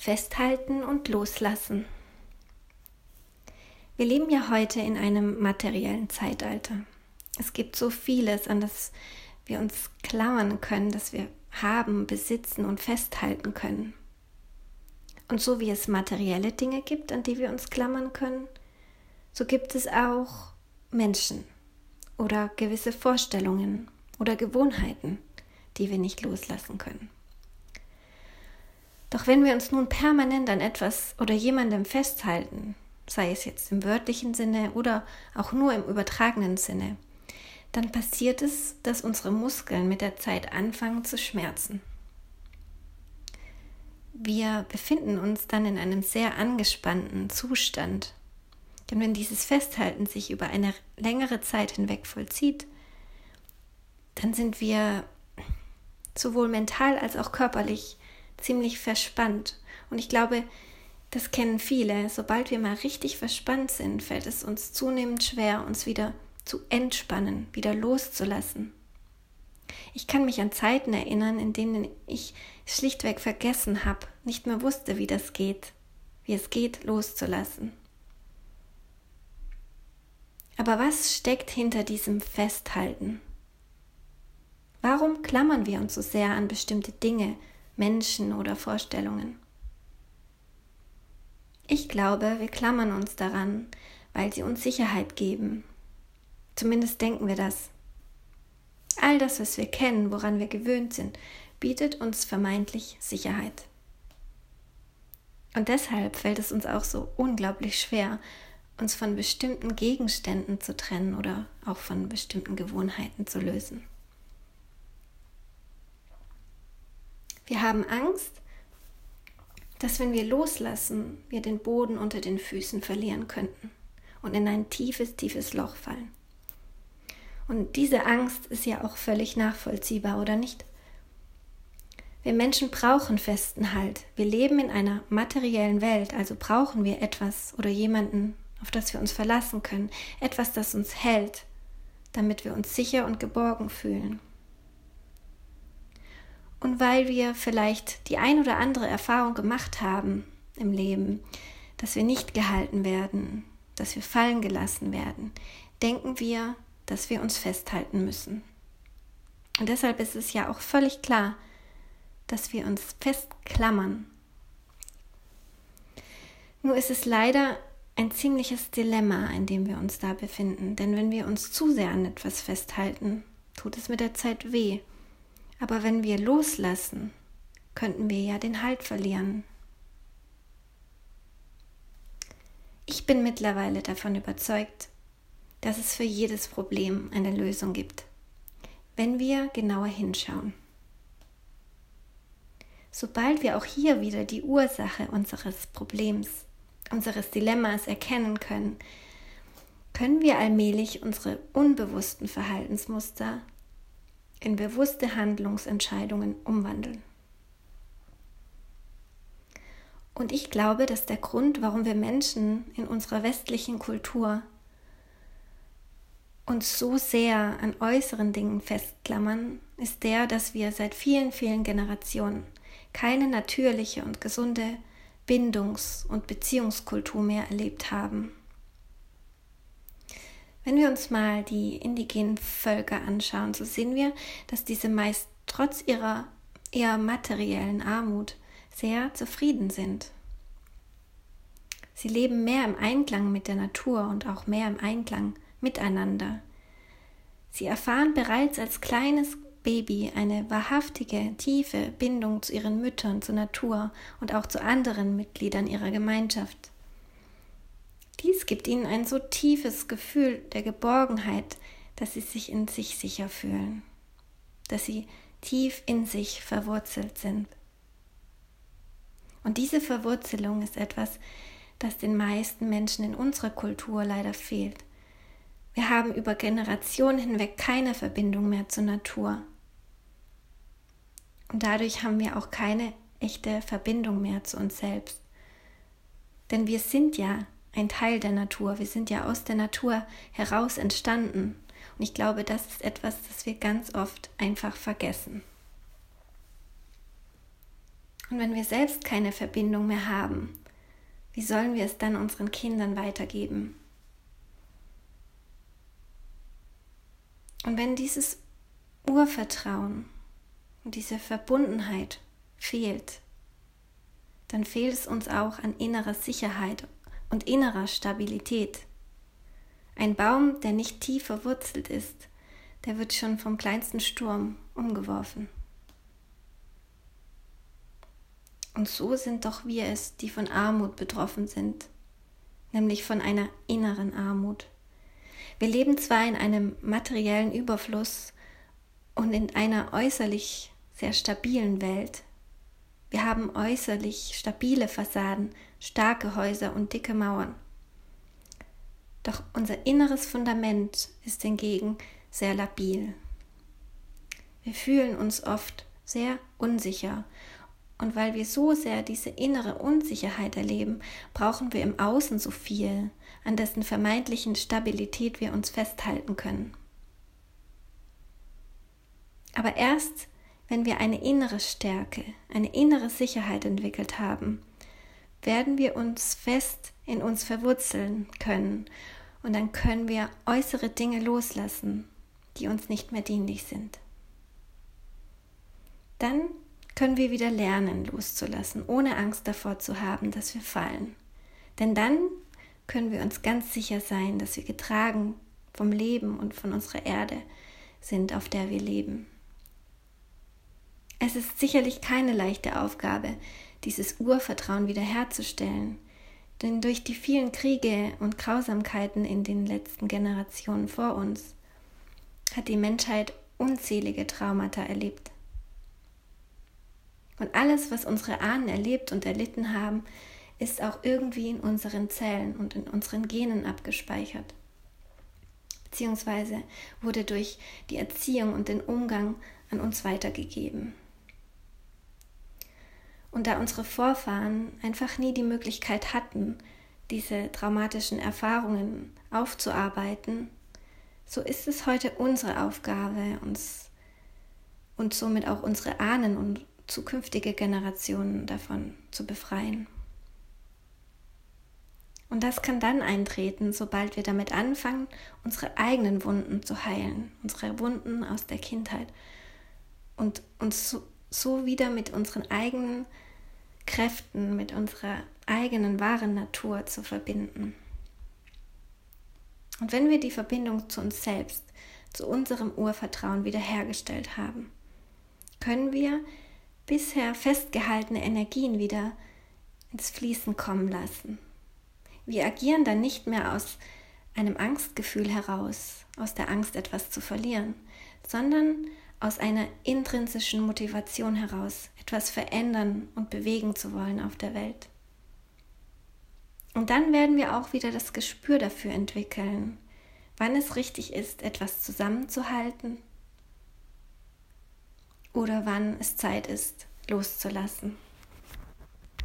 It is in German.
Festhalten und Loslassen. Wir leben ja heute in einem materiellen Zeitalter. Es gibt so vieles, an das wir uns klammern können, das wir haben, besitzen und festhalten können. Und so wie es materielle Dinge gibt, an die wir uns klammern können, so gibt es auch Menschen oder gewisse Vorstellungen oder Gewohnheiten, die wir nicht loslassen können. Doch wenn wir uns nun permanent an etwas oder jemandem festhalten, sei es jetzt im wörtlichen Sinne oder auch nur im übertragenen Sinne, dann passiert es, dass unsere Muskeln mit der Zeit anfangen zu schmerzen. Wir befinden uns dann in einem sehr angespannten Zustand. Denn wenn dieses Festhalten sich über eine längere Zeit hinweg vollzieht, dann sind wir sowohl mental als auch körperlich ziemlich verspannt. Und ich glaube, das kennen viele. Sobald wir mal richtig verspannt sind, fällt es uns zunehmend schwer, uns wieder zu entspannen, wieder loszulassen. Ich kann mich an Zeiten erinnern, in denen ich schlichtweg vergessen habe, nicht mehr wusste, wie das geht, wie es geht, loszulassen. Aber was steckt hinter diesem Festhalten? Warum klammern wir uns so sehr an bestimmte Dinge, Menschen oder Vorstellungen? Ich glaube, wir klammern uns daran, weil sie uns Sicherheit geben. Zumindest denken wir das. All das, was wir kennen, woran wir gewöhnt sind, bietet uns vermeintlich Sicherheit. Und deshalb fällt es uns auch so unglaublich schwer, uns von bestimmten Gegenständen zu trennen oder auch von bestimmten Gewohnheiten zu lösen. Wir haben Angst, dass wenn wir loslassen, wir den Boden unter den Füßen verlieren könnten und in ein tiefes, tiefes Loch fallen. Und diese Angst ist ja auch völlig nachvollziehbar, oder nicht? Wir Menschen brauchen festen Halt. Wir leben in einer materiellen Welt, also brauchen wir etwas oder jemanden, auf das wir uns verlassen können, etwas, das uns hält, damit wir uns sicher und geborgen fühlen. Und weil wir vielleicht die ein oder andere Erfahrung gemacht haben im Leben, dass wir nicht gehalten werden, dass wir fallen gelassen werden, denken wir, dass wir uns festhalten müssen. Und deshalb ist es ja auch völlig klar, dass wir uns festklammern. Nur ist es leider ein ziemliches Dilemma, in dem wir uns da befinden, denn wenn wir uns zu sehr an etwas festhalten, tut es mit der Zeit weh aber wenn wir loslassen, könnten wir ja den Halt verlieren. Ich bin mittlerweile davon überzeugt, dass es für jedes Problem eine Lösung gibt, wenn wir genauer hinschauen. Sobald wir auch hier wieder die Ursache unseres Problems, unseres Dilemmas erkennen können, können wir allmählich unsere unbewussten Verhaltensmuster in bewusste Handlungsentscheidungen umwandeln. Und ich glaube, dass der Grund, warum wir Menschen in unserer westlichen Kultur uns so sehr an äußeren Dingen festklammern, ist der, dass wir seit vielen, vielen Generationen keine natürliche und gesunde Bindungs- und Beziehungskultur mehr erlebt haben. Wenn wir uns mal die indigenen Völker anschauen, so sehen wir, dass diese meist trotz ihrer eher materiellen Armut sehr zufrieden sind. Sie leben mehr im Einklang mit der Natur und auch mehr im Einklang miteinander. Sie erfahren bereits als kleines Baby eine wahrhaftige, tiefe Bindung zu ihren Müttern, zur Natur und auch zu anderen Mitgliedern ihrer Gemeinschaft. Dies gibt ihnen ein so tiefes Gefühl der Geborgenheit, dass sie sich in sich sicher fühlen, dass sie tief in sich verwurzelt sind. Und diese Verwurzelung ist etwas, das den meisten Menschen in unserer Kultur leider fehlt. Wir haben über Generationen hinweg keine Verbindung mehr zur Natur. Und dadurch haben wir auch keine echte Verbindung mehr zu uns selbst. Denn wir sind ja ein Teil der Natur. Wir sind ja aus der Natur heraus entstanden. Und ich glaube, das ist etwas, das wir ganz oft einfach vergessen. Und wenn wir selbst keine Verbindung mehr haben, wie sollen wir es dann unseren Kindern weitergeben? Und wenn dieses Urvertrauen und diese Verbundenheit fehlt, dann fehlt es uns auch an innerer Sicherheit und innerer Stabilität. Ein Baum, der nicht tief verwurzelt ist, der wird schon vom kleinsten Sturm umgeworfen. Und so sind doch wir es, die von Armut betroffen sind, nämlich von einer inneren Armut. Wir leben zwar in einem materiellen Überfluss und in einer äußerlich sehr stabilen Welt. Wir haben äußerlich stabile Fassaden, starke Häuser und dicke Mauern. Doch unser inneres Fundament ist hingegen sehr labil. Wir fühlen uns oft sehr unsicher und weil wir so sehr diese innere Unsicherheit erleben, brauchen wir im Außen so viel, an dessen vermeintlichen Stabilität wir uns festhalten können. Aber erst, wenn wir eine innere Stärke, eine innere Sicherheit entwickelt haben, werden wir uns fest in uns verwurzeln können und dann können wir äußere Dinge loslassen, die uns nicht mehr dienlich sind. Dann können wir wieder lernen, loszulassen, ohne Angst davor zu haben, dass wir fallen. Denn dann können wir uns ganz sicher sein, dass wir getragen vom Leben und von unserer Erde sind, auf der wir leben. Es ist sicherlich keine leichte Aufgabe, dieses Urvertrauen wiederherzustellen, denn durch die vielen Kriege und Grausamkeiten in den letzten Generationen vor uns hat die Menschheit unzählige Traumata erlebt. Und alles, was unsere Ahnen erlebt und erlitten haben, ist auch irgendwie in unseren Zellen und in unseren Genen abgespeichert. Beziehungsweise wurde durch die Erziehung und den Umgang an uns weitergegeben. Und da unsere Vorfahren einfach nie die Möglichkeit hatten, diese traumatischen Erfahrungen aufzuarbeiten, so ist es heute unsere Aufgabe, uns und somit auch unsere Ahnen und zukünftige Generationen davon zu befreien. Und das kann dann eintreten, sobald wir damit anfangen, unsere eigenen Wunden zu heilen, unsere Wunden aus der Kindheit und uns so, so wieder mit unseren eigenen Kräften, mit unserer eigenen wahren Natur zu verbinden. Und wenn wir die Verbindung zu uns selbst, zu unserem Urvertrauen wiederhergestellt haben, können wir bisher festgehaltene Energien wieder ins Fließen kommen lassen. Wir agieren dann nicht mehr aus einem Angstgefühl heraus, aus der Angst etwas zu verlieren, sondern aus einer intrinsischen Motivation heraus, etwas verändern und bewegen zu wollen auf der Welt. Und dann werden wir auch wieder das Gespür dafür entwickeln, wann es richtig ist, etwas zusammenzuhalten oder wann es Zeit ist, loszulassen.